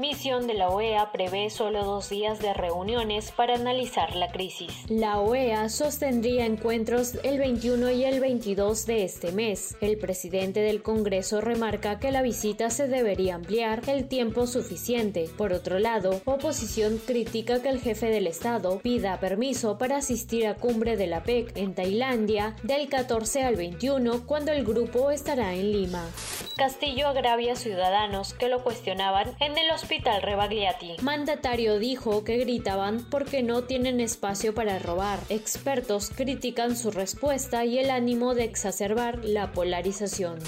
Misión de la OEA prevé solo dos días de reuniones para analizar la crisis. La OEA sostendría encuentros el 21 y el 22 de este mes. El presidente del Congreso remarca que la visita se debería ampliar el tiempo suficiente. Por otro lado, oposición critica que el jefe del Estado pida permiso para asistir a cumbre de la PEC en Tailandia del 14 al 21 cuando el grupo estará en Lima. Castillo agravia a ciudadanos que lo cuestionaban en el hospital Rebagliati. Mandatario dijo que gritaban porque no tienen espacio para robar. Expertos critican su respuesta y el ánimo de exacerbar la polarización.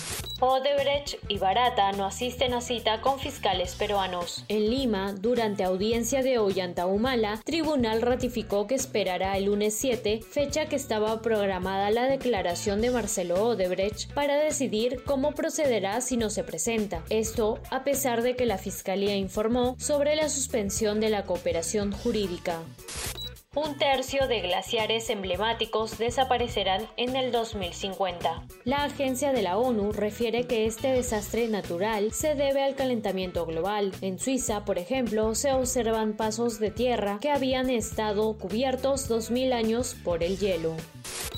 Odebrecht y Barata no asisten a cita con fiscales peruanos. En Lima, durante audiencia de Ollanta Humala, tribunal ratificó que esperará el lunes 7, fecha que estaba programada la declaración de Marcelo Odebrecht para decidir cómo procederá si no se presenta. Esto a pesar de que la Fiscalía informó sobre la suspensión de la cooperación jurídica. Un tercio de glaciares emblemáticos desaparecerán en el 2050. La agencia de la ONU refiere que este desastre natural se debe al calentamiento global. En Suiza, por ejemplo, se observan pasos de tierra que habían estado cubiertos 2.000 años por el hielo.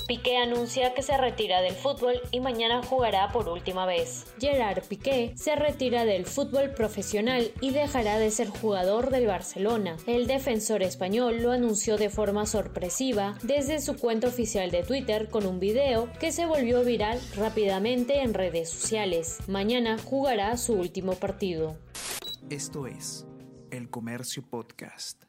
Piqué anuncia que se retira del fútbol y mañana jugará por última vez. Gerard Piqué se retira del fútbol profesional y dejará de ser jugador del Barcelona. El defensor español lo anunció de forma sorpresiva desde su cuenta oficial de Twitter con un video que se volvió viral rápidamente en redes sociales. Mañana jugará su último partido. Esto es El Comercio Podcast.